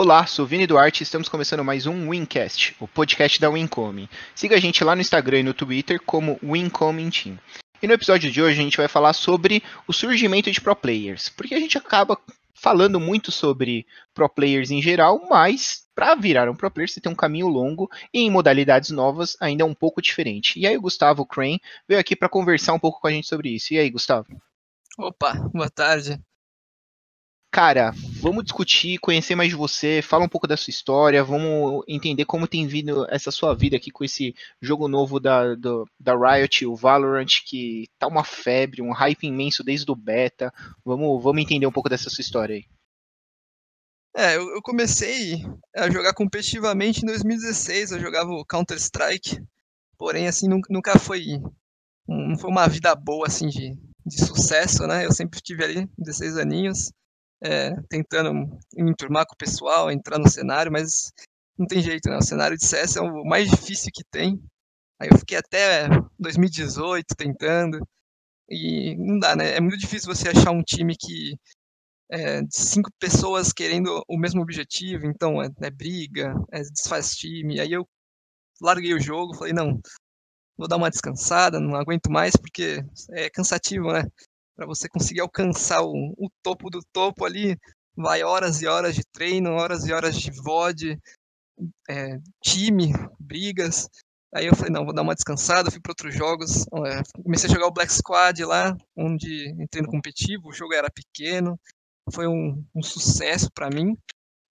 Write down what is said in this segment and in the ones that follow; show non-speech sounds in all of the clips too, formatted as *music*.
Olá, sou Vini Duarte e estamos começando mais um Wincast, o podcast da Wincoming. Siga a gente lá no Instagram e no Twitter como Wincoming Team. E no episódio de hoje a gente vai falar sobre o surgimento de pro players, porque a gente acaba falando muito sobre pro players em geral, mas para virar um pro player você tem um caminho longo e em modalidades novas ainda é um pouco diferente. E aí o Gustavo Crane veio aqui para conversar um pouco com a gente sobre isso. E aí, Gustavo? Opa, boa tarde. Cara, vamos discutir, conhecer mais de você, fala um pouco da sua história, vamos entender como tem vindo essa sua vida aqui com esse jogo novo da, do, da Riot, o Valorant, que tá uma febre, um hype imenso desde o beta. Vamos, vamos entender um pouco dessa sua história aí. É, eu, eu comecei a jogar competitivamente em 2016, eu jogava o Counter-Strike, porém, assim, nunca, nunca foi, não foi uma vida boa, assim, de, de sucesso, né? Eu sempre tive ali 16 aninhos, é, tentando me enturmar com o pessoal, entrar no cenário, mas não tem jeito, né? O cenário de CS é o mais difícil que tem. Aí eu fiquei até 2018 tentando, e não dá, né? É muito difícil você achar um time que é, de cinco pessoas querendo o mesmo objetivo, então é, é briga, é desfaz time. Aí eu larguei o jogo, falei, não, vou dar uma descansada, não aguento mais, porque é cansativo, né? Para você conseguir alcançar o, o, topo do topo ali, vai horas e horas de treino, horas e horas de VOD, é, time, brigas. Aí eu falei, não, vou dar uma descansada, fui para outros jogos. É, comecei a jogar o Black Squad lá, onde entrei no competitivo, o jogo era pequeno, foi um, um sucesso para mim.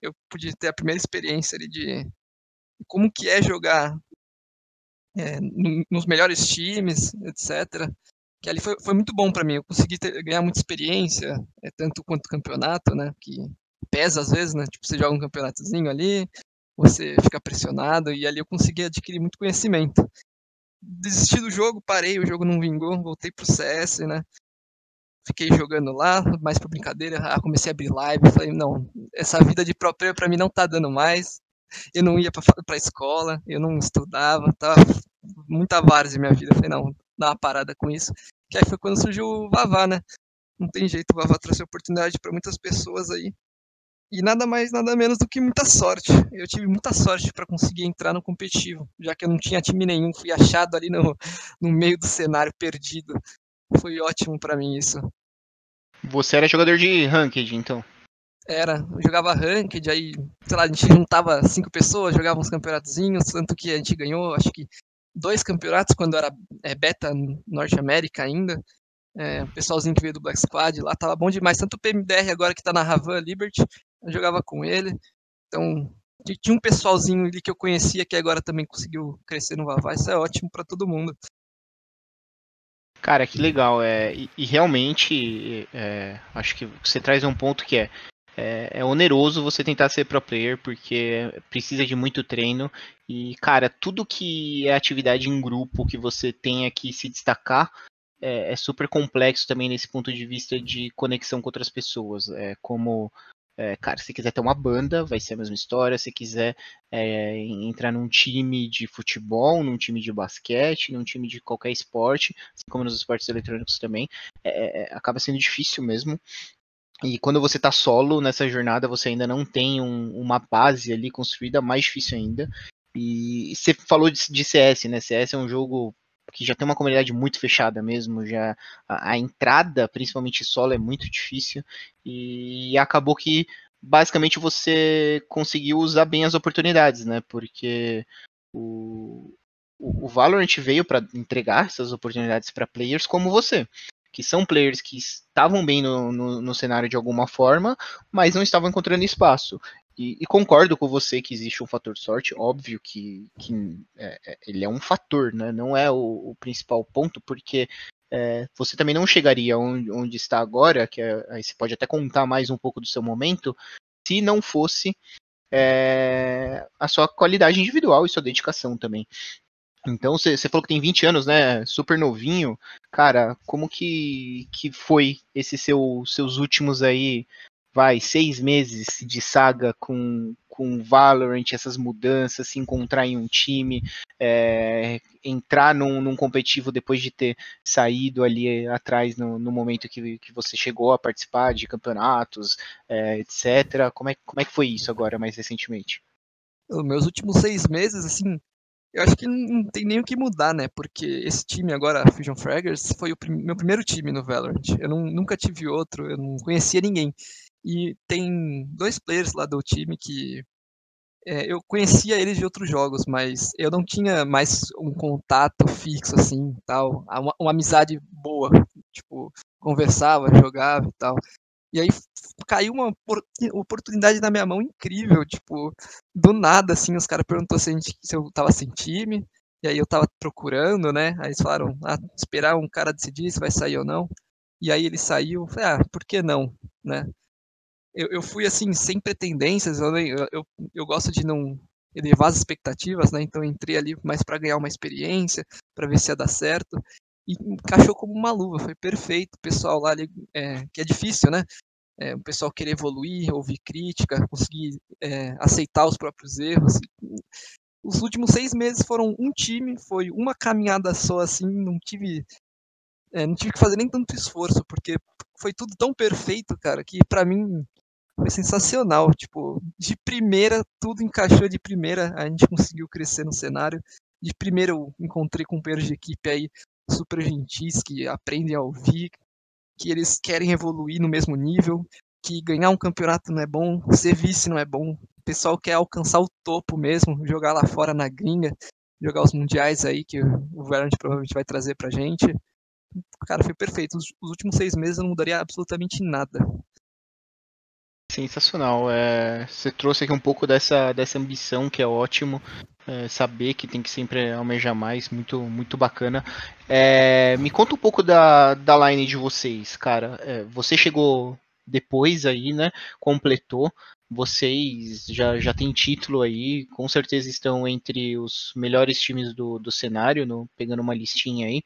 Eu pude ter a primeira experiência ali de como que é jogar é, nos melhores times, etc que ali foi, foi muito bom para mim. Eu consegui ter, ganhar muita experiência, é, tanto quanto campeonato, né? Que pesa às vezes, né? Tipo, você joga um campeonatozinho ali, você fica pressionado, e ali eu consegui adquirir muito conhecimento. Desisti do jogo, parei, o jogo não vingou, voltei pro CS, né? Fiquei jogando lá, mais por brincadeira, ah, comecei a abrir live, falei, não, essa vida de pro player pra mim não tá dando mais. Eu não ia pra, pra escola, eu não estudava, tava muita várzea minha vida. falei, não, dá uma parada com isso. Que aí foi quando surgiu o Vavá, né? Não tem jeito, o Vavá trouxe oportunidade para muitas pessoas aí. E nada mais, nada menos do que muita sorte. Eu tive muita sorte para conseguir entrar no competitivo, já que eu não tinha time nenhum, fui achado ali no, no meio do cenário perdido. Foi ótimo para mim isso. Você era jogador de ranked, então? Era, eu jogava ranked, aí, sei lá, a gente juntava cinco pessoas, jogava uns campeonatozinhos, tanto que a gente ganhou, acho que dois campeonatos quando era é, beta Norte América ainda. É, o pessoalzinho que veio do Black Squad lá tava bom demais. Tanto o PMDR agora que tá na Ravan Liberty, eu jogava com ele. Então, tinha um pessoalzinho ali que eu conhecia que agora também conseguiu crescer no Vavá. Isso é ótimo para todo mundo. Cara, que legal. É, e, e realmente, é, acho que você traz um ponto que é é, é, oneroso você tentar ser pro player, porque precisa de muito treino. E, cara, tudo que é atividade em grupo que você tenha que se destacar é, é super complexo também nesse ponto de vista de conexão com outras pessoas. É como. É, cara, se quiser ter uma banda, vai ser a mesma história. Se quiser é, entrar num time de futebol, num time de basquete, num time de qualquer esporte, assim como nos esportes eletrônicos também, é, é acaba sendo difícil mesmo. E quando você está solo nessa jornada, você ainda não tem um, uma base ali construída, mais difícil ainda. E você falou de, de, CS, né? CS é um jogo que já tem uma comunidade muito fechada mesmo, já a, a entrada, principalmente solo, é muito difícil. E, acabou que basicamente você conseguiu usar bem as oportunidades, né? Porque o, o, Valorant veio para entregar essas oportunidades para players como você que são players que estavam bem no, no, no, cenário de alguma forma, mas não estavam encontrando espaço. E, e concordo com você que existe um fator sorte, óbvio que, que é, é, ele é um fator, né? não é o, o principal ponto, porque é, você também não chegaria onde, onde está agora, que é, aí você pode até contar mais um pouco do seu momento, se não fosse é, a sua qualidade individual e sua dedicação também. Então, você falou que tem 20 anos, né? Super novinho. Cara, como que, que foi esses seu, seus últimos aí, vai, seis meses de saga com, com Valorant, essas mudanças, se encontrar em um time, é, entrar num, num, competitivo depois de ter saído ali atrás no, no momento que, que você chegou a participar de campeonatos, é, etc. Como é, como é que foi isso agora, mais recentemente? Meus últimos seis meses, assim, eu acho que não tem nem o que mudar, né? Porque esse time agora, Fusion Fraggers, foi o prim meu primeiro time no Valorant. Eu não, nunca tive outro, eu não conhecia ninguém. E tem dois players lá do time que é, eu conhecia eles de outros jogos, mas eu não tinha mais um contato fixo assim, tal, uma, uma amizade boa, tipo conversava, jogava e tal. E aí caiu uma oportunidade na minha mão incrível, tipo, do nada, assim, os caras perguntou se, gente, se eu tava sem time, e aí eu tava procurando, né? Aí eles falaram, ah, esperar um cara decidir se vai sair ou não. E aí ele saiu, falei, ah, por que não, né? Eu, eu fui assim, sem pretendências, eu, eu, eu gosto de não elevar as expectativas, né? Então entrei ali mais para ganhar uma experiência, para ver se ia dar certo e encaixou como uma luva, foi perfeito. O pessoal lá, é, que é difícil, né? É, o pessoal querer evoluir, ouvir crítica, conseguir é, aceitar os próprios erros. Os últimos seis meses foram um time, foi uma caminhada só, assim, não tive, é, não tive que fazer nem tanto esforço, porque foi tudo tão perfeito, cara, que para mim foi sensacional. Tipo, de primeira, tudo encaixou de primeira, a gente conseguiu crescer no cenário. De primeira, eu encontrei companheiros de equipe aí super gentis, que aprendem a ouvir, que eles querem evoluir no mesmo nível, que ganhar um campeonato não é bom, ser vice não é bom. O pessoal quer alcançar o topo mesmo, jogar lá fora na gringa, jogar os mundiais aí que o Valorant provavelmente vai trazer pra gente. Cara, foi perfeito. Os, os últimos seis meses eu não mudaria absolutamente nada. Sensacional. É, você trouxe aqui um pouco dessa, dessa ambição que é ótimo. É, saber que tem que sempre almejar mais, muito, muito bacana. É, me conta um pouco da, da line de vocês, cara. É, você chegou depois aí, né? Completou. Vocês já, já têm título aí, com certeza estão entre os melhores times do, do cenário, no, pegando uma listinha aí.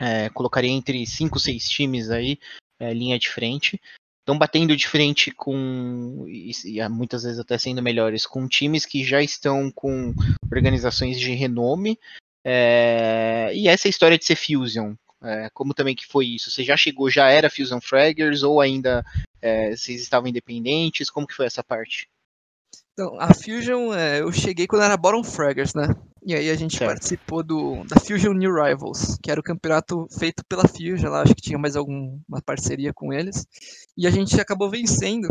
É, colocaria entre 5, 6 times aí, é, linha de frente estão batendo de frente com, e, e, muitas vezes até sendo melhores, com times que já estão com organizações de renome. É, e essa história de ser Fusion, é, como também que foi isso? Você já chegou, já era Fusion Fraggers ou ainda é, vocês estavam independentes? Como que foi essa parte? Então, a Fusion, eu cheguei quando era Bottom Fraggers, né? E aí a gente certo. participou do, da Fusion New Rivals, que era o campeonato feito pela Fusion, lá acho que tinha mais alguma parceria com eles. E a gente acabou vencendo.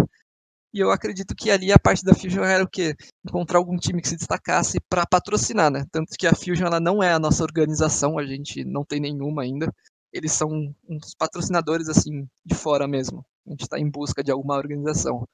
E eu acredito que ali a parte da Fusion era o quê? Encontrar algum time que se destacasse para patrocinar, né? Tanto que a Fusion ela não é a nossa organização, a gente não tem nenhuma ainda. Eles são uns patrocinadores assim de fora mesmo. A gente está em busca de alguma organização.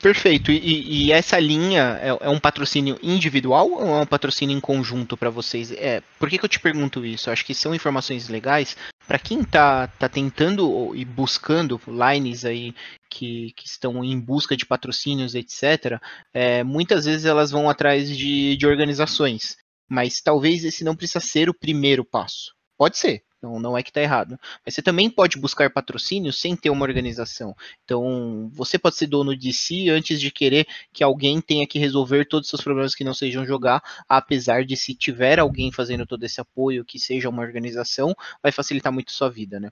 Perfeito. E, e, essa linha é, é, um patrocínio individual ou é um patrocínio em conjunto para vocês? É, por que, que, eu te pergunto isso? Acho que são informações legais para quem está tá tentando e buscando lines aí que, que, estão em busca de patrocínios, etc. É, muitas vezes elas vão atrás de, de organizações, mas talvez esse não precisa ser o primeiro passo. Pode ser, não, não é que está errado. Mas você também pode buscar patrocínio sem ter uma organização. Então, você pode ser dono de si antes de querer que alguém tenha que resolver todos os seus problemas que não sejam jogar, apesar de se tiver alguém fazendo todo esse apoio, que seja uma organização, vai facilitar muito sua vida, né?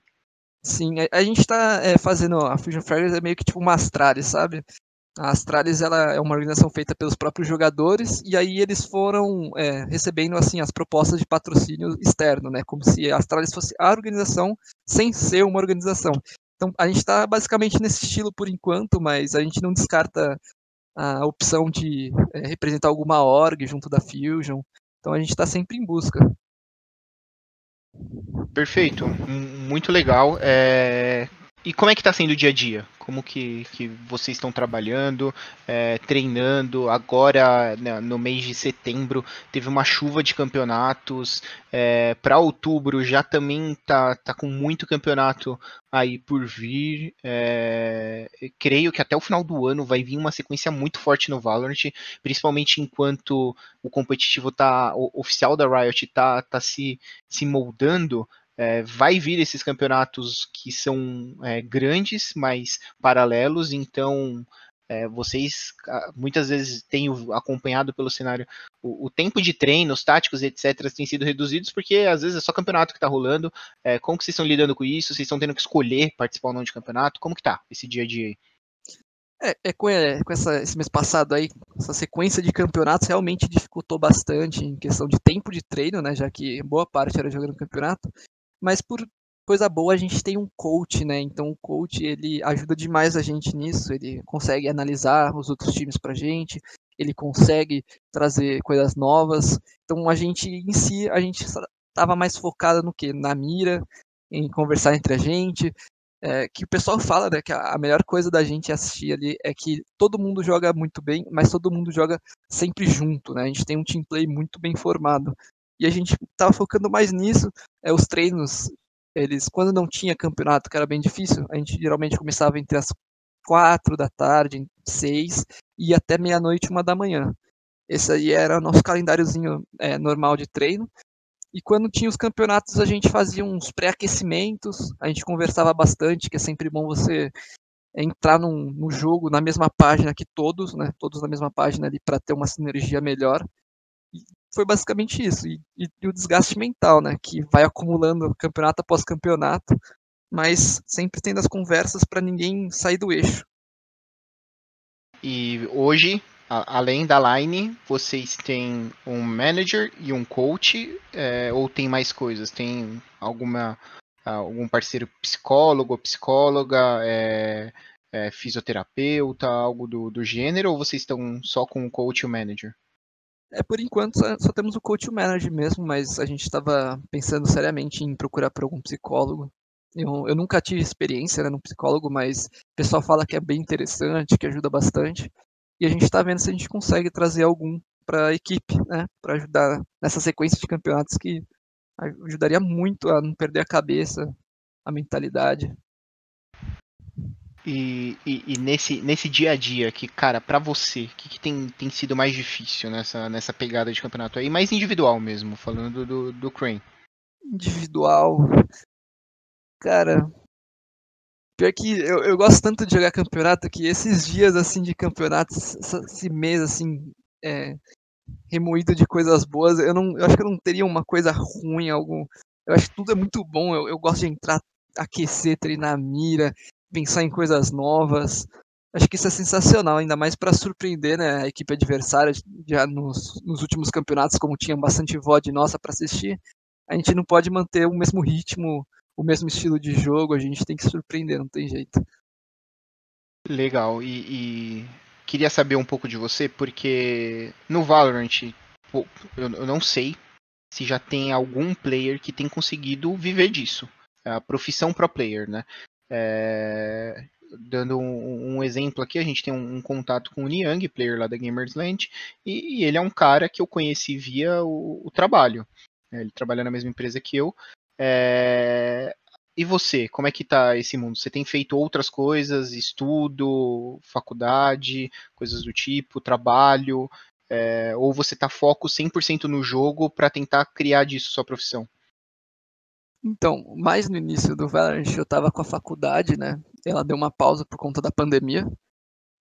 Sim, a gente está é, fazendo a Fusion Fragrance é meio que tipo uma Astralis, sabe? A Astralis ela é uma organização feita pelos próprios jogadores e aí eles foram é, recebendo assim as propostas de patrocínio externo, né? Como se a Astralis fosse a organização sem ser uma organização. Então a gente está basicamente nesse estilo por enquanto, mas a gente não descarta a opção de é, representar alguma org junto da Fusion. Então a gente está sempre em busca. Perfeito, muito legal. É... E como é que está sendo o dia a dia? Como que, que vocês estão trabalhando, é, treinando? Agora, né, no mês de setembro, teve uma chuva de campeonatos. É, Para outubro já também tá, tá com muito campeonato aí por vir. É, creio que até o final do ano vai vir uma sequência muito forte no Valorant, principalmente enquanto o competitivo tá, o oficial da Riot tá, tá se, se moldando é, vai vir esses campeonatos que são é, grandes, mas paralelos, então é, vocês ah, muitas vezes têm acompanhado pelo cenário o, o, tempo de treino, os táticos, etc., têm sido reduzidos porque às vezes é só campeonato que está rolando. É, como que vocês estão lidando com isso? Vocês estão tendo que escolher participar ou não de campeonato? Como que tá esse dia a dia aí? É, é com, é, com essa, esse mês passado aí, essa sequência de campeonatos realmente dificultou bastante em questão de tempo de treino, né? Já que boa parte era jogando campeonato. Mas por coisa boa a gente tem um coach, né? Então o coach ele ajuda demais a gente nisso. Ele consegue analisar os outros times pra gente, ele consegue trazer coisas novas. Então a gente em si a gente estava mais focado no que na mira, em conversar entre a gente. É, que o pessoal fala, né, que a melhor coisa da gente assistir ali é que todo mundo joga muito bem, mas todo mundo joga sempre junto, né? A gente tem um team play muito bem formado. E a gente estava focando mais nisso. É, os treinos eles, quando não tinha campeonato, que era bem difícil, a gente geralmente começava entre as quatro da tarde, seis, e até meia-noite, uma da manhã. Esse aí era o nosso calendáriozinho é, normal de treino. E quando tinha os campeonatos, a gente fazia uns pré-aquecimentos, a gente conversava bastante, que é sempre bom você entrar num, no jogo na mesma página que todos, né? Todos na mesma página ali para ter uma sinergia melhor foi basicamente isso. E, e, e, o desgaste mental, né? Que vai acumulando campeonato após campeonato, mas sempre tendo as conversas para ninguém sair do eixo. E hoje, a, além da line, vocês têm um manager e um coach, é, ou tem mais coisas? Tem alguma algum parceiro psicólogo, psicóloga, é, é, fisioterapeuta, algo do, do gênero, ou vocês estão só com o coach e o manager? É, por enquanto só, só temos o coach manager mesmo, mas a gente estava pensando seriamente em procurar por algum psicólogo. Eu, eu nunca tive experiência né, no psicólogo, mas o pessoal fala que é bem interessante, que ajuda bastante. E a gente está vendo se a gente consegue trazer algum para a equipe, né, para ajudar nessa sequência de campeonatos que ajudaria muito a não perder a cabeça, a mentalidade. E, e, e, nesse, nesse dia a dia, que, cara, para você, o que, que, tem, tem sido mais difícil nessa, nessa pegada de campeonato aí? Mais individual mesmo, falando do, do Crane. Individual. Cara. Pior que eu, eu gosto tanto de jogar campeonato que esses dias assim de campeonato, esse mês assim, é, remoído de coisas boas, eu não. Eu acho que eu não teria uma coisa ruim, algum. Eu acho que tudo é muito bom. Eu, eu gosto de entrar aquecer, treinar mira, pensar em coisas novas. Acho que isso é sensacional, ainda mais para surpreender né, a equipe adversária já nos, nos últimos campeonatos, como tinha bastante VOD nossa para assistir. A gente não pode manter o mesmo ritmo, o mesmo estilo de jogo, a gente tem que surpreender, não tem jeito. Legal, e, e queria saber um pouco de você, porque no Valorant, eu, eu não sei se já tem algum player que tem conseguido viver disso. É a profissão pro player, né? É, dando um, um, exemplo aqui, a gente tem um, um, contato com o Niang, player lá da Gamersland, e, e, ele é um cara que eu conheci via o, o trabalho. É, ele trabalha na mesma empresa que eu. É, e você, como é que tá esse mundo? Você tem feito outras coisas, estudo, faculdade, coisas do tipo, trabalho, é, ou você tá foco 100% no jogo para tentar criar disso sua profissão? Então, mais no início do Valorant eu estava com a faculdade, né? Ela deu uma pausa por conta da pandemia.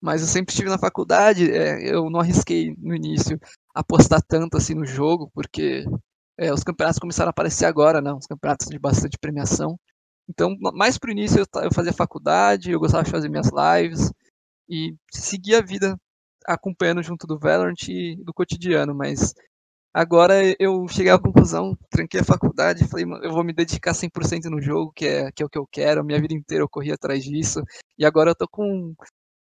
Mas eu sempre estive na faculdade, é, eu não arrisquei no início apostar tanto assim no jogo, porque é, os campeonatos começaram a aparecer agora, né? Os campeonatos de bastante premiação. Então, mais pro início eu, eu fazia faculdade, eu gostava de fazer minhas lives e seguir a vida acompanhando junto do Valorant e do cotidiano, mas Agora eu cheguei à conclusão, tranquei a faculdade falei, eu vou me dedicar 100% no jogo, que é, que é o que eu quero. Minha vida inteira eu corri atrás disso. E agora eu tô com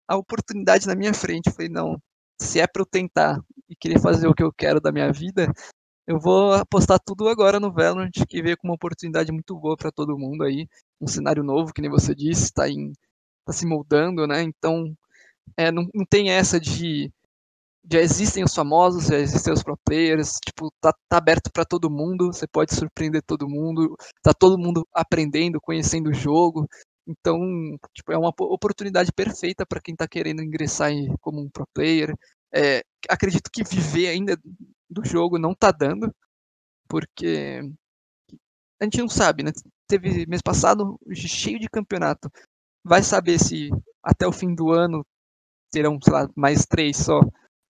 a oportunidade na minha frente. Falei, não, se é para eu tentar e querer fazer o que eu quero da minha vida, eu vou apostar tudo agora no Valorant, que veio com uma oportunidade muito boa para todo mundo aí. Um cenário novo, que nem você disse, está tá se moldando, né? Então, é, não, não tem essa de já existem os famosos, já existem os pro players, tipo, tá, tá aberto para todo mundo, você pode surpreender todo mundo, tá todo mundo aprendendo, conhecendo o jogo. Então, tipo, é uma oportunidade perfeita para quem está querendo ingressar em, como um pro player. É, acredito que viver ainda do jogo não tá dando, porque a gente não sabe, né? Teve mês passado cheio de campeonato. Vai saber se até o fim do ano terão, sei lá, mais três só.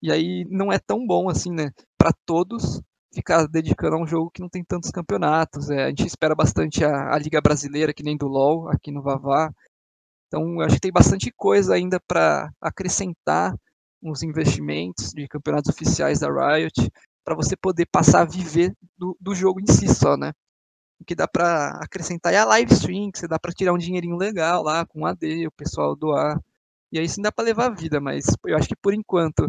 E aí não é tão bom assim, né? Para todos ficar dedicando a um jogo que não tem tantos campeonatos. É, a gente espera bastante a, a, Liga Brasileira, que nem do LoL, aqui no Vavá. Então, acho que tem bastante coisa ainda para acrescentar uns investimentos de campeonatos oficiais da Riot, para você poder passar a viver do, do jogo em si só, né? O que dá para acrescentar é a live stream, que você dá para tirar um dinheirinho legal lá com o AD, o pessoal doar. E aí sim dá para levar a vida, mas eu acho que por enquanto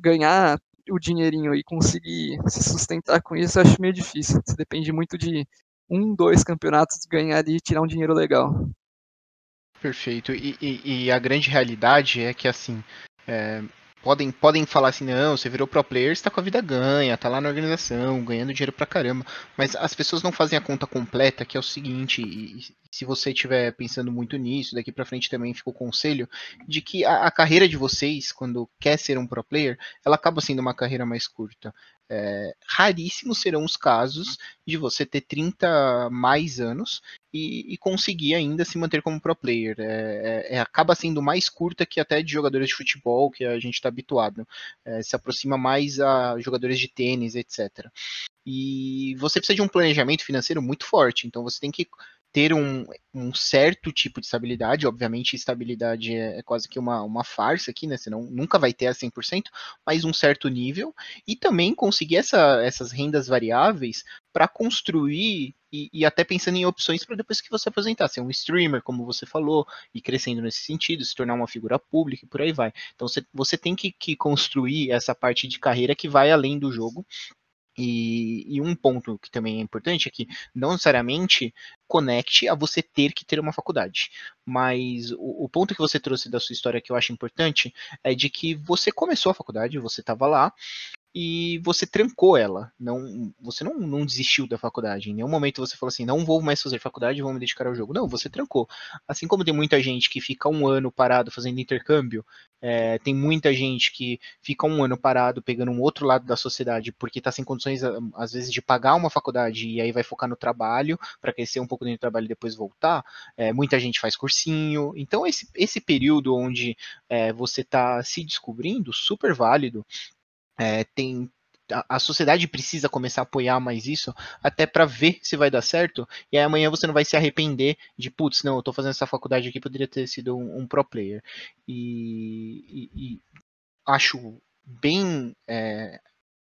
ganhar o dinheirinho e conseguir se sustentar com isso, eu acho meio difícil. Você depende muito de um, dois campeonatos ganhar e tirar um dinheiro legal. Perfeito. E, e, e a grande realidade é que assim, é, podem, podem falar assim, não, você virou pro player, você tá com a vida ganha, tá lá na organização, ganhando dinheiro pra caramba. Mas as pessoas não fazem a conta completa, que é o seguinte, e se você estiver pensando muito nisso, daqui para frente também fica o conselho, de que a, a, carreira de vocês, quando quer ser um pro player, ela acaba sendo uma carreira mais curta. É, raríssimos serão os casos de você ter 30 mais anos e, e conseguir ainda se manter como pro player. É, é, é, acaba sendo mais curta que até de jogadores de futebol que a gente está habituado. É, se aproxima mais a jogadores de tênis, etc. E você precisa de um planejamento financeiro muito forte, então você tem que ter um, um, certo tipo de estabilidade, obviamente estabilidade é, é, quase que uma, uma farsa aqui, né, você não, nunca vai ter a 100%, mas um certo nível, e também conseguir essa, essas rendas variáveis para construir e, e, até pensando em opções para depois que você aposentar, ser um streamer, como você falou, e crescendo nesse sentido, se tornar uma figura pública e por aí vai. Então você, você tem que, que construir essa parte de carreira que vai além do jogo e, e, um ponto que também é importante é que não necessariamente conecte a você ter que ter uma faculdade. Mas o, o, ponto que você trouxe da sua história que eu acho importante é de que você começou a faculdade, você estava lá, e você trancou ela. Não, você não, não desistiu da faculdade. Em nenhum momento você falou assim, não vou mais fazer faculdade, vou me dedicar ao jogo. Não, você trancou. Assim como tem muita gente que fica um ano parado fazendo intercâmbio, é, tem muita gente que fica um ano parado pegando um outro lado da sociedade porque está sem condições, às vezes, de pagar uma faculdade e aí vai focar no trabalho para crescer um pouco dentro do trabalho e depois voltar. É, muita gente faz cursinho. Então, esse, esse período onde é, você está se descobrindo, super válido. É, tem a, sociedade precisa começar a apoiar mais isso, até para ver se vai dar certo, e aí amanhã você não vai se arrepender de, putz, não, eu tô fazendo essa faculdade aqui, poderia ter sido um, um pro player. E, e, e acho bem é,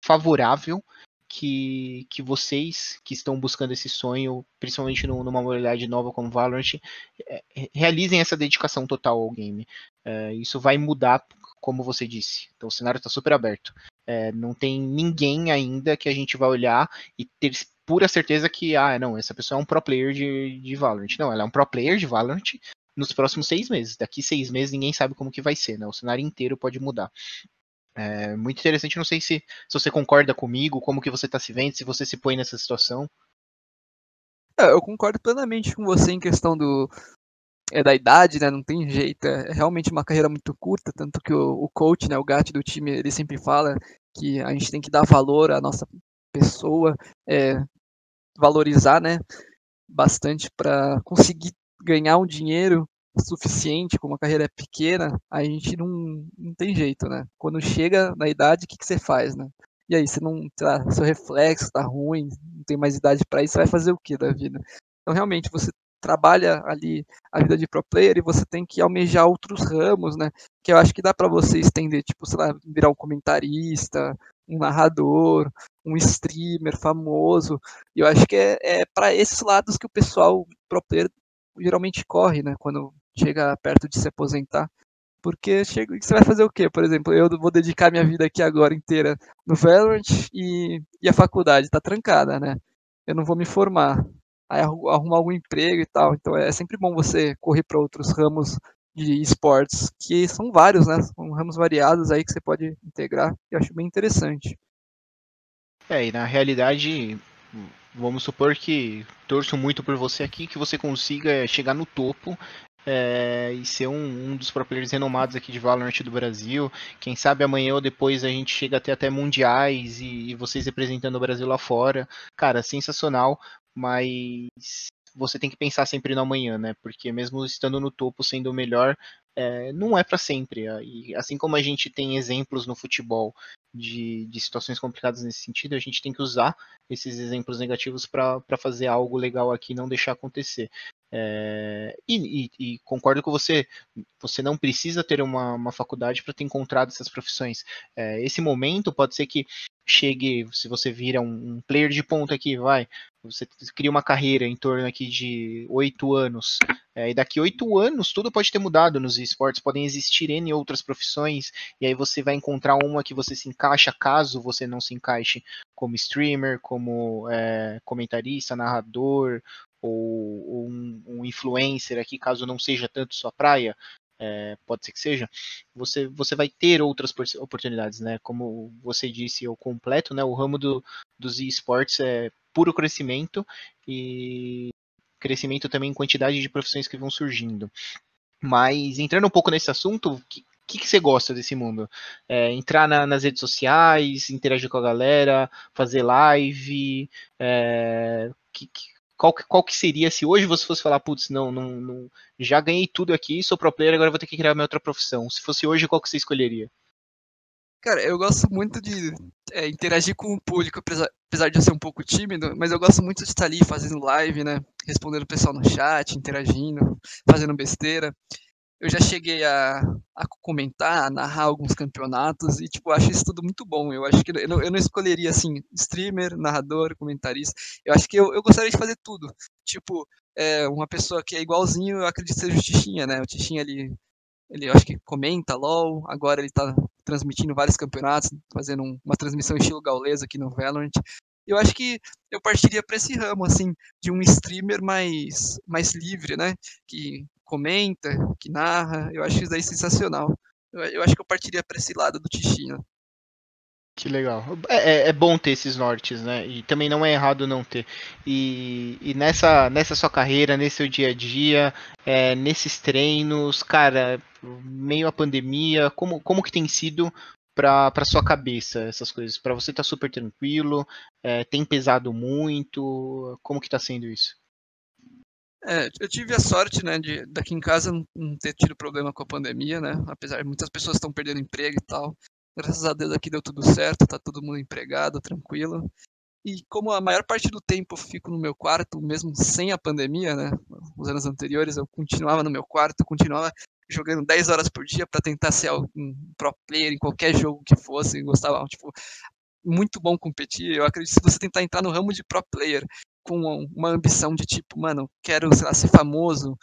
favorável que, que vocês que estão buscando esse sonho, principalmente numa modalidade nova como Valorant, é, realizem essa dedicação total ao game. É, isso vai mudar, como você disse. Então o cenário está super aberto. É, não tem ninguém ainda que a gente vai olhar e ter pura certeza que, ah, não, essa pessoa é um pro player de, de Valorant. Não, ela é um pro player de Valorant nos próximos seis meses. Daqui seis meses ninguém sabe como que vai ser, né? O cenário inteiro pode mudar. É muito interessante, não sei se, se você concorda comigo, como que você está se vendo, se você se põe nessa situação. É, eu concordo plenamente com você em questão do, é da idade, né? Não tem jeito. É realmente uma carreira muito curta, tanto que o, o coach, né, o GAT do time, ele sempre fala que a gente tem que dar valor à nossa pessoa, é, valorizar, né, bastante para conseguir ganhar um dinheiro suficiente, como a carreira é pequena, a gente não, não tem jeito, né? Quando chega na idade, o que, que você faz, né? E aí, você não, lá, seu reflexo tá ruim, não tem mais idade para isso, você vai fazer o que da vida? Então, realmente, você trabalha ali a vida de pro player e você tem que almejar outros ramos, né? Que eu acho que dá para você estender, tipo, sei lá, virar um comentarista, um narrador, um streamer famoso. E eu acho que é, é para esses lados que o pessoal pro player geralmente corre, né? Quando chega perto de se aposentar. Porque chega, você vai fazer o quê? Por exemplo, eu vou dedicar minha vida aqui agora inteira no Valorant e, e a faculdade está trancada, né? Eu não vou me formar arrumar algum emprego e tal. Então é sempre bom você correr para outros ramos de esportes, que são vários, né? São ramos variados aí que você pode integrar, e eu acho bem interessante. É, e na realidade, vamos supor que torço muito por você aqui, que você consiga chegar no topo é, e ser um, um dos pro players renomados aqui de Valorant do Brasil. Quem sabe amanhã ou depois a gente chega até até mundiais e, e vocês representando o Brasil lá fora. Cara, sensacional mas você tem que pensar sempre no amanhã, né? Porque mesmo estando no topo, sendo o melhor, é, não é para sempre. E assim como a gente tem exemplos no futebol de, de situações complicadas nesse sentido, a gente tem que usar esses exemplos negativos para fazer algo legal aqui, não deixar acontecer. É, e, e, e, concordo com você, você não precisa ter uma, uma faculdade para ter encontrado essas profissões. É, esse momento pode ser que chegue, se você vira um, um player de ponta aqui, vai, você cria uma carreira em torno aqui de oito anos, é, e daqui oito anos tudo pode ter mudado nos esportes, podem existir N outras profissões, e aí você vai encontrar uma que você se encaixa caso você não se encaixe como streamer, como é, comentarista, narrador, ou, um, um, influencer aqui, caso não seja tanto sua praia, é, pode ser que seja, você, você vai ter outras oportunidades, né? Como você disse, o completo, né? O ramo do, dos esportes é puro crescimento e crescimento também em quantidade de profissões que vão surgindo. Mas entrando um pouco nesse assunto, o que, que, que, você gosta desse mundo? É, entrar na, nas redes sociais, interagir com a galera, fazer live, é, que, qual, qual que seria se hoje você fosse falar, putz, não, não, não, já ganhei tudo aqui, sou pro player, agora vou ter que criar minha outra profissão. Se fosse hoje, qual que você escolheria? Cara, eu gosto muito de é, interagir com o público, apesar, apesar de eu ser um pouco tímido, mas eu gosto muito de estar ali fazendo live, né? Respondendo o pessoal no chat, interagindo, fazendo besteira eu já cheguei a, a comentar, a narrar alguns campeonatos e, tipo, acho isso tudo muito bom. Eu acho que eu não, eu não escolheria, assim, streamer, narrador, comentarista. Eu acho que eu, eu gostaria de fazer tudo. Tipo, é, uma pessoa que é igualzinho, eu acredito seja o Tichinha, né? O Tichinha, ele, ele eu acho que comenta LOL, agora ele tá transmitindo vários campeonatos, fazendo um, uma transmissão estilo gaulês aqui no Valorant. Eu acho que eu partiria para esse ramo, assim, de um streamer mais, mais livre, né? Que comenta, que narra. Eu acho isso daí sensacional. Eu, eu acho que eu partiria para esse lado do Tichinho. Que legal. É, é, é, bom ter esses nortes, né? E também não é errado não ter. E, e nessa, nessa sua carreira, nesse seu dia a dia, é, nesses treinos, cara, meio a pandemia, como, como que tem sido para sua cabeça essas coisas? Para você tá super tranquilo? É, tem pesado muito? Como que tá sendo isso? É, eu tive a sorte, né, de daqui em casa não ter tido problema com a pandemia, né? Apesar de muitas pessoas estão perdendo emprego e tal. Graças a Deus aqui deu tudo certo, tá todo mundo empregado, tranquilo. E como a maior parte do tempo eu fico no meu quarto, mesmo sem a pandemia, né? Os anos anteriores eu continuava no meu quarto, continuava jogando 10 horas por dia para tentar ser um pro player em qualquer jogo que fosse, gostava, tipo, muito bom competir. Eu acredito que se você tentar entrar no ramo de pro player com uma ambição de tipo, mano, quero, sei lá, ser famoso,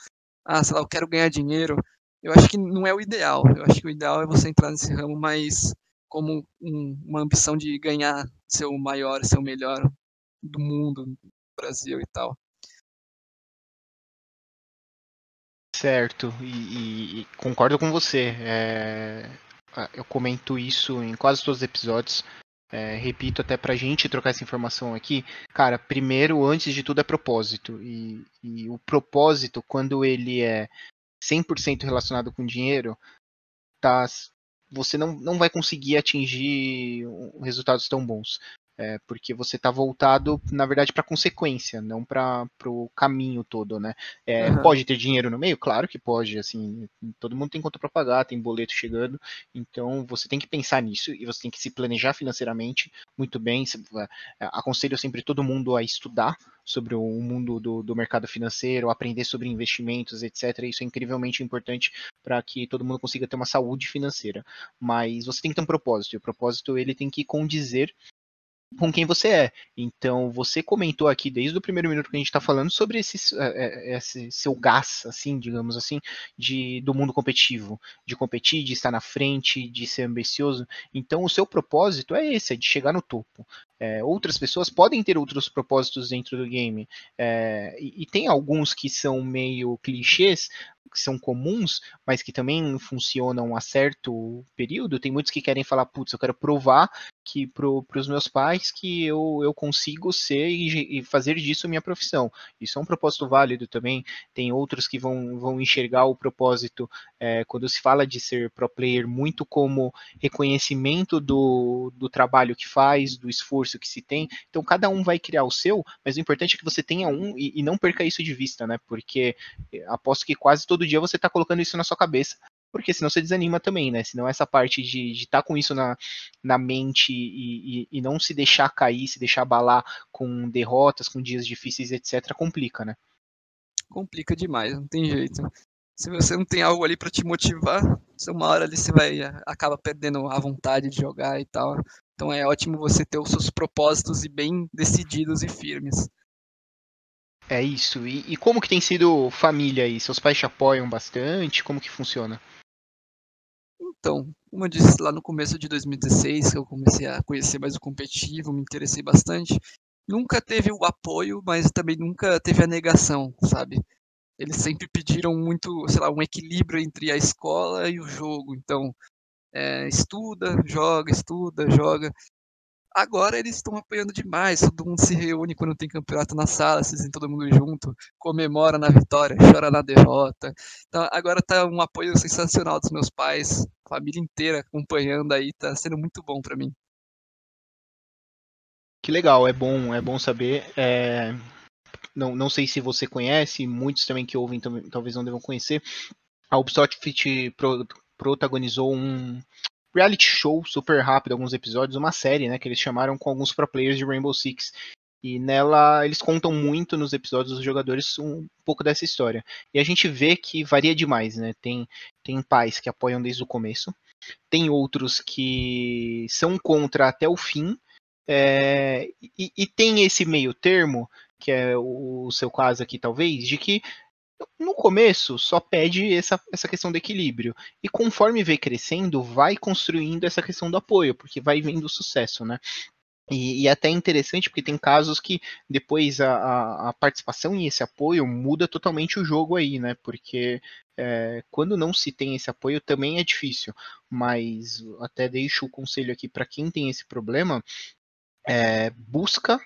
ah, sei lá, eu quero ganhar dinheiro, eu acho que não é o ideal. Eu acho que o ideal é você entrar nesse ramo mais como um, uma ambição de ganhar, ser o maior, ser o melhor do mundo, do Brasil e tal. Certo, e, e, e concordo com você. É, eu comento isso em quase todos os episódios. É, repito até pra gente trocar essa informação aqui, cara, primeiro, antes de tudo, é propósito. E, e o propósito, quando ele é 100% relacionado com dinheiro, tá, você não, não vai conseguir atingir resultados tão bons. É, porque você está voltado, na verdade, para a consequência, não para o caminho todo, né? É, uhum. Pode ter dinheiro no meio? Claro que pode, assim, todo mundo tem conta para pagar, tem boleto chegando, então você tem que pensar nisso e você tem que se planejar financeiramente muito bem. É, aconselho sempre todo mundo a estudar sobre o mundo do, do mercado financeiro, aprender sobre investimentos, etc. Isso é incrivelmente importante para que todo mundo consiga ter uma saúde financeira. Mas você tem que ter um propósito, e o propósito ele tem que condizer com quem você é. Então, você comentou aqui desde o primeiro minuto que a gente está falando sobre esse, é, é, esse, seu gás, assim, digamos assim, de, do mundo competitivo, de competir, de estar na frente, de ser ambicioso. Então, o seu propósito é esse, é de chegar no topo. É, outras pessoas podem ter outros propósitos dentro do game. É, e, e, tem alguns que são meio clichês, que são comuns, mas que também funcionam a certo período. Tem muitos que querem falar, putz, eu quero provar que para os meus pais que eu, eu consigo ser e, e, fazer disso minha profissão. Isso é um propósito válido também. Tem outros que vão, vão enxergar o propósito é, quando se fala de ser pro player muito como reconhecimento do, do trabalho que faz, do esforço que se tem. Então cada um vai criar o seu, mas o importante é que você tenha um e, e não perca isso de vista, né? Porque é, aposto que quase todo dia você está colocando isso na sua cabeça porque senão você desanima também, né? Senão essa parte de estar tá com isso na, na mente e, e, e, não se deixar cair, se deixar abalar com derrotas, com dias difíceis, etc., complica, né? Complica demais, não tem jeito. Se você não tem algo ali para te motivar, uma hora ali você vai acaba perdendo a vontade de jogar e tal. Então é ótimo você ter os seus propósitos e bem decididos e firmes. É isso. E, e como que tem sido família aí? Seus pais te apoiam bastante? Como que funciona? Então, como eu disse lá no começo de 2016, que eu comecei a conhecer mais o competitivo, me interessei bastante, nunca teve o apoio, mas também nunca teve a negação, sabe? Eles sempre pediram muito, sei lá, um equilíbrio entre a escola e o jogo. Então, é, estuda, joga, estuda, joga. Agora eles estão apoiando demais, todo mundo se reúne quando tem campeonato na sala, se todo mundo junto, comemora na vitória, chora na derrota. Então agora tá um apoio sensacional dos meus pais, família inteira acompanhando aí, tá sendo muito bom para mim. Que legal, é bom, é bom saber. É... Não, não sei se você conhece, muitos também que ouvem também, talvez não devam conhecer. A Ubisoft pro, protagonizou um, reality show super rápido, alguns episódios, uma série, né, que eles chamaram com alguns pro players de Rainbow Six. E nela eles contam muito nos episódios dos jogadores um pouco dessa história. E a gente vê que varia demais, né? Tem, tem pais que apoiam desde o começo, tem outros que são contra até o fim, é, e, e, tem esse meio termo, que é o, seu caso aqui talvez, de que no começo só pede essa, essa questão do equilíbrio. E conforme vem crescendo, vai construindo essa questão do apoio, porque vai vendo o sucesso, né? E, e até é interessante porque tem casos que depois a, a, a, participação e esse apoio muda totalmente o jogo aí, né? Porque é, quando não se tem esse apoio também é difícil. Mas até deixo o conselho aqui para quem tem esse problema, é, busca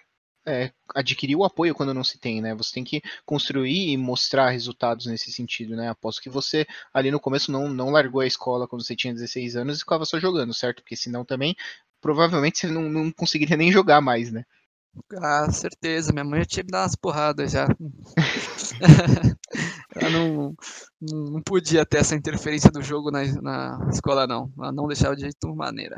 é, adquirir o apoio quando não se tem, né? Você tem que construir e mostrar resultados nesse sentido, né? Aposto que você ali no começo não, não largou a escola quando você tinha 16 anos e ficava só jogando, certo? Porque senão também provavelmente você não, não conseguiria nem jogar mais, né? Ah, certeza. Minha mãe já tinha me dado umas porradas já. *laughs* Ela não, não podia ter essa interferência do jogo na, na escola, não. Ela não deixava de jeito maneira.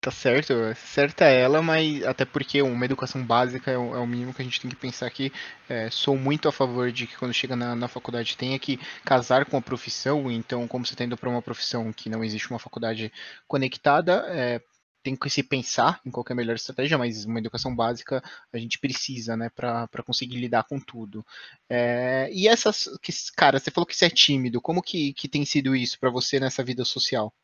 Tá certo, certa é ela, mas até porque uma educação básica é o, é o mínimo que a gente tem que pensar que é, sou muito a favor de que quando chega na, na faculdade tenha que casar com a profissão, então como você está indo para uma profissão que não existe uma faculdade conectada, é, tem que se pensar em qualquer melhor estratégia, mas uma educação básica a gente precisa, né, para conseguir lidar com tudo. É, e essas, que, cara, você falou que você é tímido, como que, que tem sido isso para você nessa vida social?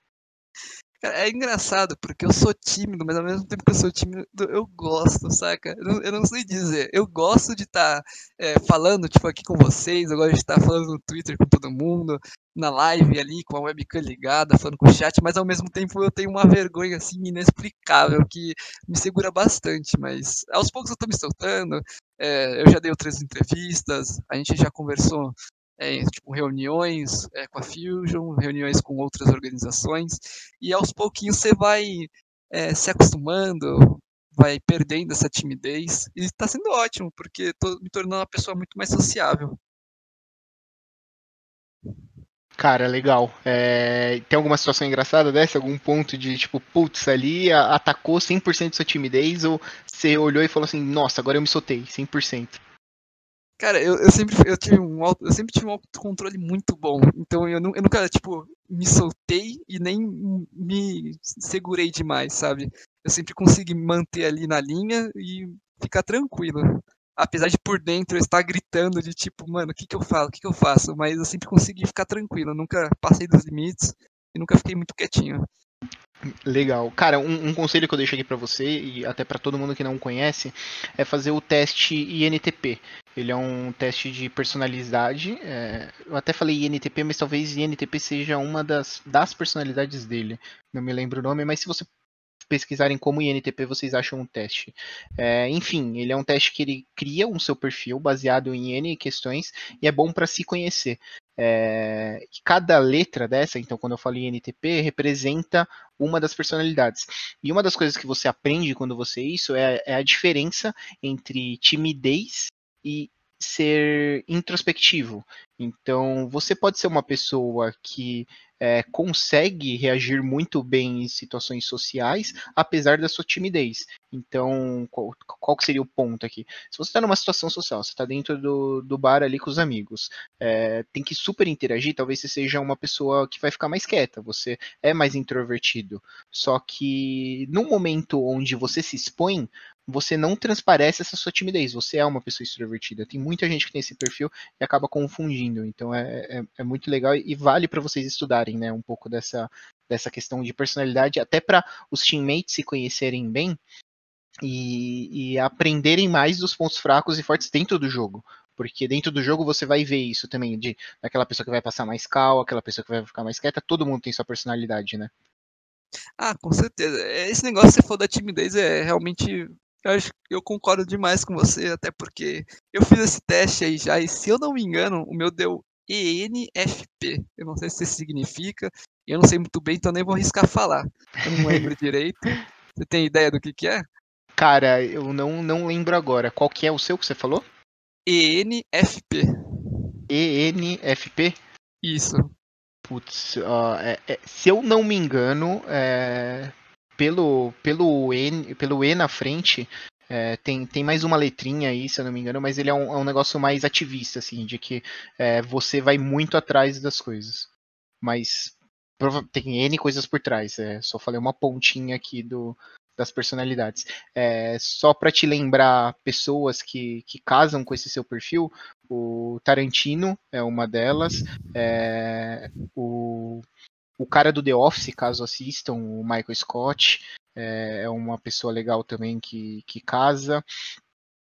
É engraçado, porque eu sou tímido, mas ao mesmo tempo que eu sou tímido, eu gosto, saca? Eu não, eu não sei dizer. Eu gosto de estar tá, é, falando, tipo, aqui com vocês, eu gosto de estar tá falando no Twitter com todo mundo, na live ali, com a webcam ligada, falando com o chat, mas ao mesmo tempo eu tenho uma vergonha, assim, inexplicável, que me segura bastante, mas aos poucos eu tô me soltando, é, eu já dei outras entrevistas, a gente já conversou é, tipo, reuniões é, com a Fusion, reuniões com outras organizações, e aos pouquinhos você vai é, se acostumando, vai perdendo essa timidez, e está sendo ótimo, porque estou me tornando uma pessoa muito mais sociável. Cara, legal. É, tem alguma situação engraçada dessa? Algum ponto de tipo, putz, ali atacou 100% de sua timidez? Ou você olhou e falou assim, nossa, agora eu me soltei, 100%? Cara, eu, eu sempre eu tive um auto, eu sempre tive um autocontrole muito bom. Então eu, eu nunca, tipo, me soltei e nem me segurei demais, sabe? Eu sempre consegui manter ali na linha e ficar tranquilo. Apesar de por dentro eu estar gritando de tipo, mano, o que que eu falo, o que que eu faço? Mas eu sempre consegui ficar tranquilo, eu nunca passei dos limites e nunca fiquei muito quietinho. Legal. Cara, um, um, conselho que eu deixo aqui para você e até para todo mundo que não conhece é fazer o teste INTP. Ele é um teste de personalidade. É, eu até falei INTP, mas talvez INTP seja uma das, das personalidades dele. Não me lembro o nome, mas se você pesquisarem como INTP, vocês acham um teste. É, enfim, ele é um teste que ele cria um seu perfil baseado em N questões e é bom para se conhecer. é, cada letra dessa, então quando eu falei NTP, representa uma das personalidades. E uma das coisas que você aprende quando você é isso é, é a diferença entre timidez e ser introspectivo. Então, você pode ser uma pessoa que é, consegue reagir muito bem em situações sociais, apesar da sua timidez. Então, qual, qual seria o ponto aqui? Se você está numa situação social, você está dentro do, do bar ali com os amigos, é, tem que super interagir, talvez você seja uma pessoa que vai ficar mais quieta, você é mais introvertido. Só que no momento onde você se expõe, você não transparece essa sua timidez, você é uma pessoa extrovertida. Tem muita gente que tem esse perfil e acaba confundindo. Então é, é, é muito legal e vale para vocês estudarem né, um pouco dessa, dessa questão de personalidade, até para os teammates se conhecerem bem e, e aprenderem mais dos pontos fracos e fortes dentro do jogo. Porque dentro do jogo você vai ver isso também, de aquela pessoa que vai passar mais cal, aquela pessoa que vai ficar mais quieta, todo mundo tem sua personalidade, né? Ah, com certeza. Esse negócio você falou da timidez é realmente eu acho eu concordo demais com você, até porque eu fiz esse teste aí já, e se eu não me engano, o meu deu ENFP. Eu não sei se isso significa, eu não sei muito bem, então nem vou arriscar falar. Eu não lembro *laughs* direito. Você tem ideia do que, que é? Cara, eu não, não lembro agora. Qual que é o seu que você falou? ENFP. ENFP? Isso. Putz, uh, é, é, se eu não me engano, é, pelo, pelo, N, pelo E na frente, é, tem, tem mais uma letrinha aí, se eu não me engano, mas ele é um, é um negócio mais ativista, assim, de que é, você vai muito atrás das coisas. Mas tem N coisas por trás, é, só falei uma pontinha aqui do, das personalidades. É, só para te lembrar pessoas que, que casam com esse seu perfil, o Tarantino é uma delas, é, o o cara do The Office, caso assistam, o Michael Scott, é, é uma pessoa legal também que, que casa.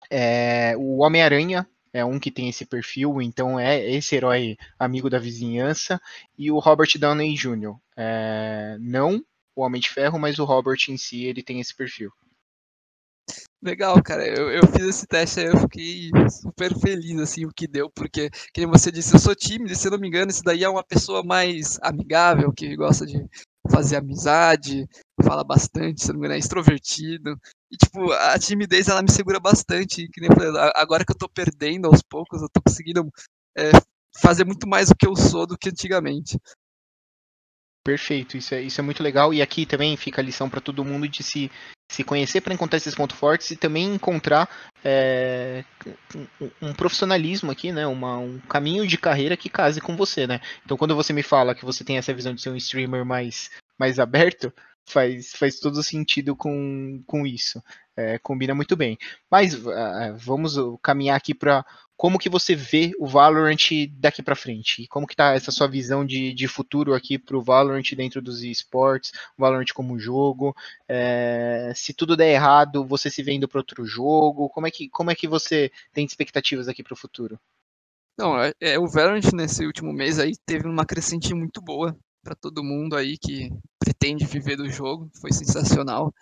É, o Homem-Aranha é um que tem esse perfil, então é esse herói amigo da vizinhança. E o Robert Downey Jr. É, não o Homem de Ferro, mas o Robert em si ele tem esse perfil. Legal, cara. Eu, eu fiz esse teste aí, eu fiquei super feliz, assim, o que deu, porque, como você disse, eu sou tímido, e se eu não me engano, esse daí é uma pessoa mais amigável, que gosta de fazer amizade, fala bastante, se não me engano, é extrovertido. E, tipo, a timidez, ela me segura bastante, que nem eu falei, agora que eu tô perdendo aos poucos, eu tô conseguindo é, fazer muito mais o que eu sou do que antigamente. Perfeito, isso é, isso é muito legal. E aqui também fica a lição para todo mundo de se, se conhecer para encontrar esses pontos fortes e também encontrar é, um, profissionalismo aqui, né? Uma, um caminho de carreira que case com você, né? Então quando você me fala que você tem essa visão de ser um streamer mais, mais aberto, faz, faz todo sentido com, com isso. É, combina muito bem. Mas uh, vamos caminhar aqui para como que você vê o Valorant daqui para frente? Como que tá essa sua visão de, de futuro aqui para o Valorant dentro dos esportes, Valorant como jogo? É, se tudo der errado, você se vendo para outro jogo? Como é que como é que você tem expectativas aqui para o futuro? Não, é, é, o Valorant nesse último mês aí teve uma crescente muito boa para todo mundo aí que pretende viver do jogo, foi sensacional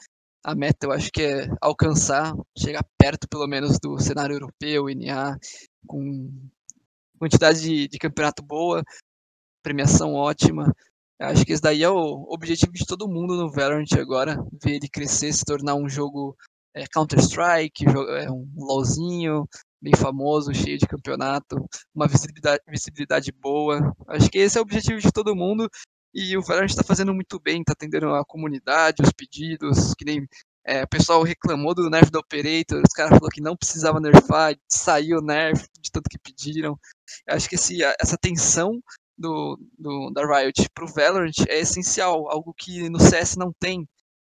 a meta eu acho que é alcançar, chegar perto pelo menos do cenário europeu, NA, com quantidade de, de campeonato boa, premiação ótima. Eu acho que esse daí é o objetivo de todo mundo no Valorant agora, ver ele crescer, se tornar um jogo é, Counter-Strike, é, um LoLzinho, bem famoso, cheio de campeonato, uma visibilidade, visibilidade boa. Acho que esse é o objetivo de todo mundo e o Valorant está fazendo muito bem, está atendendo a comunidade, os pedidos, que nem é, o pessoal reclamou do nerf do Operator, os caras falaram que não precisava nerfar, saiu o nerf de tanto que pediram. Eu acho que esse, essa tensão do, do, da Riot para o Valorant é essencial, algo que no CS não tem.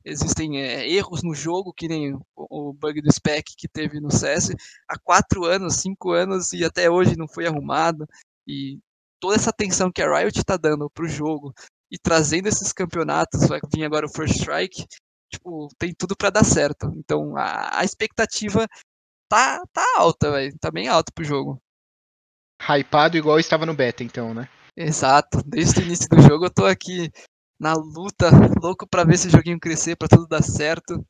Existem é, erros no jogo, que nem o, o, bug do spec que teve no CS há quatro anos, cinco anos e até hoje não foi arrumado. E toda essa atenção que a Riot está dando pro jogo e trazendo esses campeonatos, vai vir agora o First Strike, tipo, tem tudo para dar certo. Então a, a, expectativa tá, tá alta, velho. Tá bem alta pro jogo. Hypado igual estava no beta, então, né? Exato. Desde o início do jogo eu tô aqui na luta, louco para ver esse joguinho crescer, para tudo dar certo.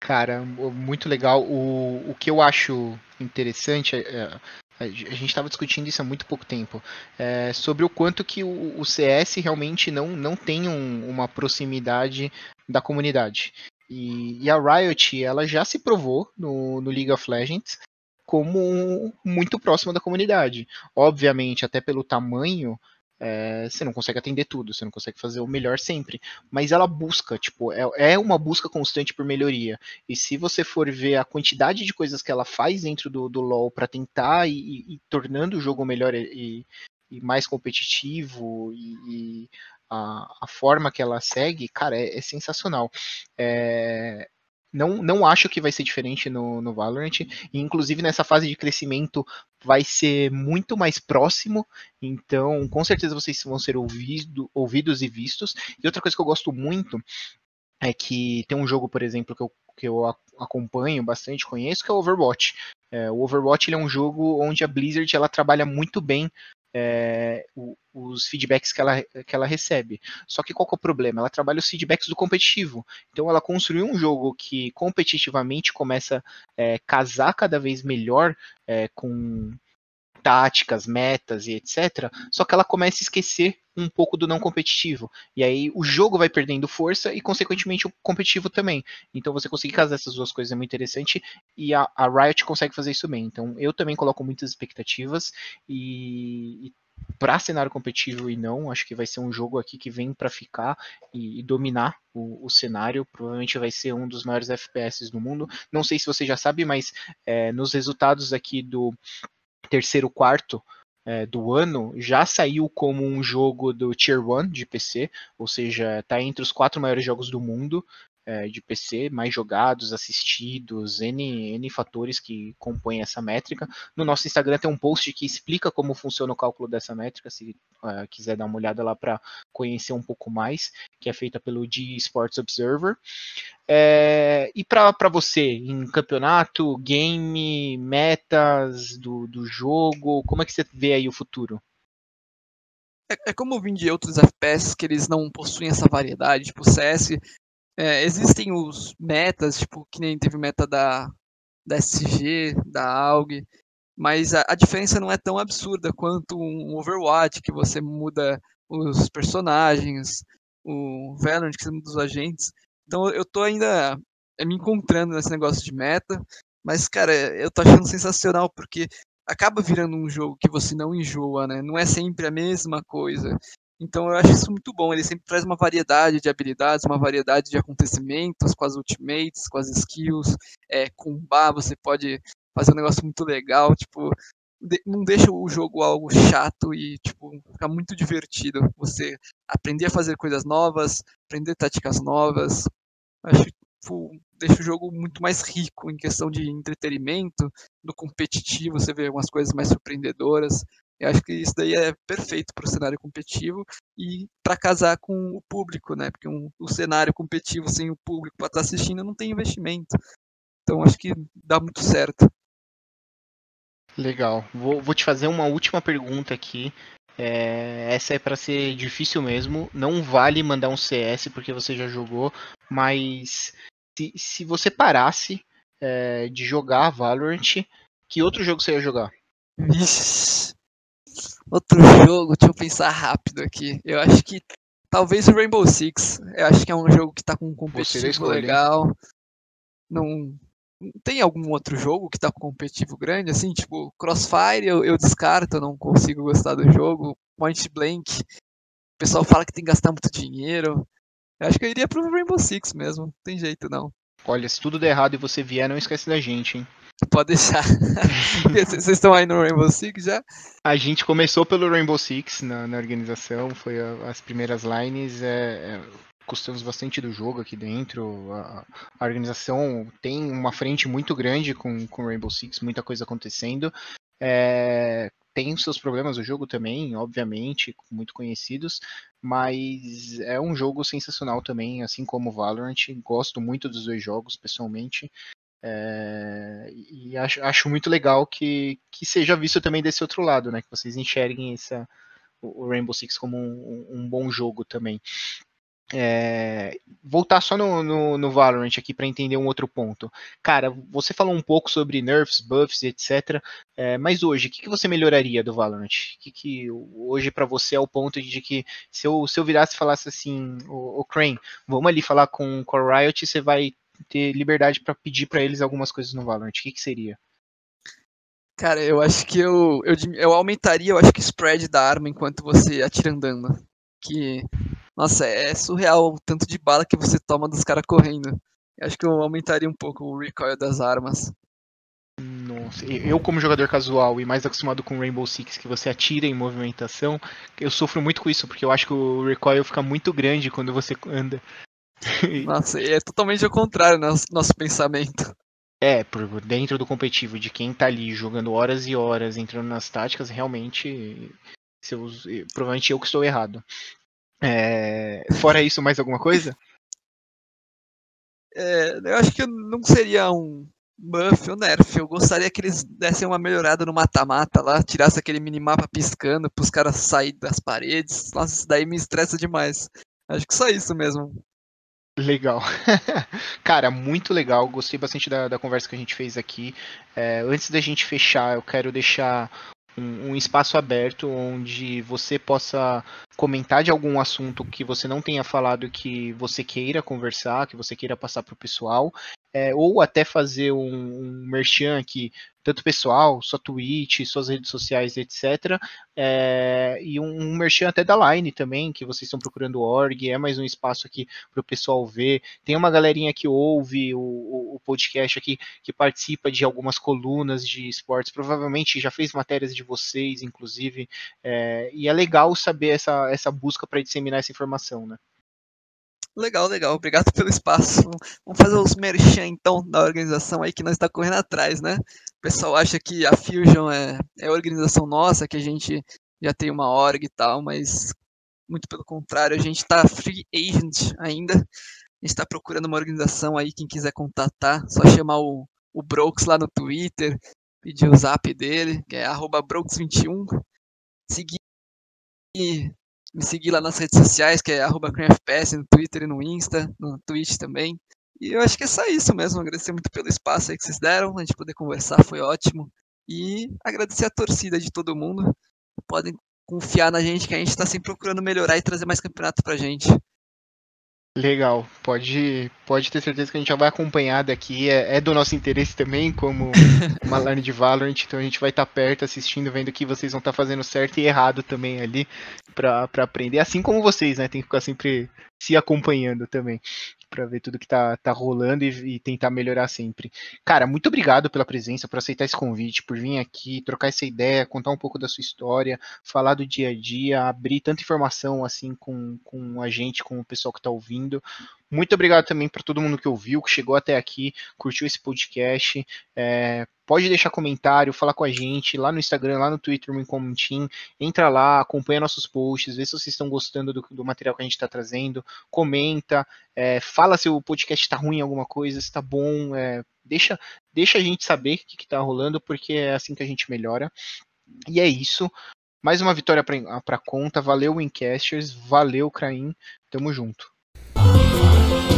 Cara, muito legal. O, o que eu acho interessante é, a gente estava discutindo isso há muito pouco tempo, é, sobre o quanto que o, o, CS realmente não, não tem um, uma proximidade da comunidade. E, e, a Riot, ela já se provou no, no League of Legends como muito próxima da comunidade. Obviamente, até pelo tamanho, é, você não consegue atender tudo, você não consegue fazer o melhor sempre. Mas ela busca, tipo, é, é uma busca constante por melhoria. E se você for ver a quantidade de coisas que ela faz dentro do, do LoL para tentar e, e, e, tornando o jogo melhor e, e mais competitivo e, a, a, forma que ela segue, cara, é, é sensacional. É, não, não acho que vai ser diferente no, no Valorant. E, inclusive, nessa fase de crescimento vai ser muito mais próximo. Então, com certeza vocês vão ser ouvido, ouvidos e vistos. E outra coisa que eu gosto muito é que tem um jogo, por exemplo, que eu, que eu acompanho bastante, conheço, que é o Overwatch. É, o Overwatch é um jogo onde a Blizzard ela trabalha muito bem é, o, os feedbacks que ela, que ela recebe. Só que qual que é o problema? Ela trabalha os feedbacks do competitivo. Então ela construiu um jogo que competitivamente começa a é, casar cada vez melhor é, com táticas, metas e etc. Só que ela começa a esquecer um pouco do não competitivo. E aí o jogo vai perdendo força e, consequentemente, o competitivo também. Então você conseguir casar essas duas coisas é muito interessante e a, a Riot consegue fazer isso bem. Então eu também coloco muitas expectativas e, e para cenário competitivo e não, acho que vai ser um jogo aqui que vem para ficar e, e dominar o, o, cenário. Provavelmente vai ser um dos maiores FPS do mundo. Não sei se você já sabe, mas é, nos resultados aqui do terceiro quarto é, do ano já saiu como um jogo do Tier 1 de PC, ou seja, está entre os quatro maiores jogos do mundo é, de PC, mais jogados, assistidos, N, N fatores que compõem essa métrica. No nosso Instagram tem um post que explica como funciona o cálculo dessa métrica, se uh, quiser dar uma olhada lá para conhecer um pouco mais, que é feita pelo G Sports Observer. É, e para você, em campeonato, game, metas do, do jogo, como é que você vê aí o futuro? É, é como eu vim de outros FPS que eles não possuem essa variedade, tipo CS é, existem os metas, tipo, que nem teve meta da, da SG, da AUG, mas a, a, diferença não é tão absurda quanto um Overwatch, que você muda os personagens, o Valorant, que você muda os agentes. Então eu tô ainda é, me encontrando nesse negócio de meta, mas, cara, eu tô achando sensacional, porque acaba virando um jogo que você não enjoa, né? Não é sempre a mesma coisa. Então eu acho isso muito bom. Ele sempre traz uma variedade de habilidades, uma variedade de acontecimentos com as ultimates, com as skills. É, com bar você pode fazer um negócio muito legal. Tipo, não deixa o jogo algo chato e tipo ficar muito divertido. Você aprender a fazer coisas novas, aprender táticas novas. Acho que tipo, deixa o jogo muito mais rico em questão de entretenimento, no competitivo você vê algumas coisas mais surpreendedoras. Eu acho que isso daí é perfeito para o cenário competitivo e para casar com o público, né? Porque um, cenário competitivo sem o público para estar assistindo não tem investimento. Então acho que dá muito certo. Legal. Vou, vou te fazer uma última pergunta aqui. É, essa é para ser difícil mesmo. Não vale mandar um CS porque você já jogou, mas se, se você parasse é, de jogar Valorant, que outro jogo você ia jogar? Vixe. Outro jogo, deixa eu pensar rápido aqui. Eu acho que talvez o Rainbow Six. Eu acho que é um jogo que tá com um competitivo legal. Não. Tem algum outro jogo que tá com competitivo grande? Assim, tipo, Crossfire eu, eu descarto, eu não consigo gostar do jogo. Point Blank, o pessoal fala que tem que gastar muito dinheiro. Eu acho que eu iria pro Rainbow Six mesmo, não tem jeito não. Olha, se tudo der errado e você vier, não esquece da gente, hein? Pode deixar. *laughs* Vocês estão aí no Rainbow Six já? A gente começou pelo Rainbow Six na, na organização, foi a, as primeiras lines. É, é, custamos bastante do jogo aqui dentro. A, a, organização tem uma frente muito grande com o Rainbow Six, muita coisa acontecendo. É, tem seus problemas o jogo também, obviamente, muito conhecidos, mas é um jogo sensacional também, assim como o Valorant. Gosto muito dos dois jogos, pessoalmente. É, e acho, acho, muito legal que, que seja visto também desse outro lado, né? Que vocês enxerguem essa, o Rainbow Six como um, um bom jogo também. É, voltar só no, no, no Valorant aqui para entender um outro ponto. Cara, você falou um pouco sobre nerfs, buffs, etc. É, mas hoje, o que, que você melhoraria do Valorant? O que, que hoje para você é o ponto de que se eu, se eu virasse e falasse assim, o, o Crane, vamos ali falar com, com a Riot, você vai ter liberdade para pedir para eles algumas coisas no Valorant. O que, que seria? Cara, eu acho que eu, eu, eu aumentaria, eu acho que o spread da arma enquanto você atira andando. Que nossa, é surreal o tanto de bala que você toma dos caras correndo. Eu acho que eu aumentaria um pouco o recoil das armas. Nossa, eu como jogador casual e mais acostumado com Rainbow Six, que você atira em movimentação, eu sofro muito com isso, porque eu acho que o recoil fica muito grande quando você anda. *laughs* Nossa, é totalmente ao contrário nosso, nosso pensamento. É, por dentro do competitivo, de quem tá ali jogando horas e horas, entrando nas táticas, realmente, eu, provavelmente eu que estou errado. É, fora isso, mais alguma coisa? É, eu acho que não seria um buff ou nerf. Eu gostaria que eles dessem uma melhorada no mata-mata lá, tirasse aquele minimapa piscando para os caras saírem das paredes. Nossa, isso daí me estressa demais. Acho que só isso mesmo. Legal. *laughs* Cara, muito legal. Gostei bastante da, da conversa que a gente fez aqui. É, antes da gente fechar, eu quero deixar um, um, espaço aberto onde você possa comentar de algum assunto que você não tenha falado que você queira conversar, que você queira passar para o pessoal, é, ou até fazer um, um merchan aqui, tanto pessoal, sua Twitch, suas redes sociais, etc. É, e um, um merchan até da Line também, que vocês estão procurando org, é mais um espaço aqui para o pessoal ver. Tem uma galerinha que ouve o, o, o, podcast aqui, que participa de algumas colunas de esportes, provavelmente já fez matérias de vocês, inclusive, é, e é legal saber essa, essa busca para disseminar essa informação, né? Legal, legal. Obrigado pelo espaço. Vamos fazer os merchan, então, da organização aí que nós está correndo atrás, né? O pessoal acha que a Fusion é, é organização nossa, que a gente já tem uma org e tal, mas muito pelo contrário, a gente está free agent ainda. A gente está procurando uma organização aí, quem quiser contatar, só chamar o, o Brooks lá no Twitter, pedir o zap dele, que é Brooks21. Seguir me seguir lá nas redes sociais, que é CreamFPS, no Twitter e no Insta, no Twitch também. E eu acho que é só isso mesmo. Agradecer muito pelo espaço aí que vocês deram, a gente poder conversar, foi ótimo. E agradecer a torcida de todo mundo. Podem confiar na gente que a gente está sempre procurando melhorar e trazer mais campeonato pra gente. Legal, pode, pode ter certeza que a gente já vai acompanhar daqui. É, é do nosso interesse também, como *laughs* uma de Valorant, então a gente vai estar tá perto assistindo, vendo que vocês vão estar tá fazendo certo e errado também ali para aprender. Assim como vocês, né? Tem que ficar sempre se acompanhando também para ver tudo que tá, tá rolando e, e, tentar melhorar sempre. Cara, muito obrigado pela presença, por aceitar esse convite, por vir aqui, trocar essa ideia, contar um pouco da sua história, falar do dia a dia, abrir tanta informação assim com, com a gente, com o pessoal que está ouvindo. Muito obrigado também para todo mundo que ouviu, que chegou até aqui, curtiu esse podcast. É, pode deixar comentário, falar com a gente lá no Instagram, lá no Twitter, no Comentim. Entra lá, acompanha nossos posts, vê se vocês estão gostando do, do material que a gente está trazendo. Comenta, é, fala se o podcast está ruim em alguma coisa, se está bom. É, deixa, deixa a gente saber o que está rolando, porque é assim que a gente melhora. E é isso. Mais uma vitória para conta. Valeu, Wincasters. Valeu, Craim. Tamo junto. 晚安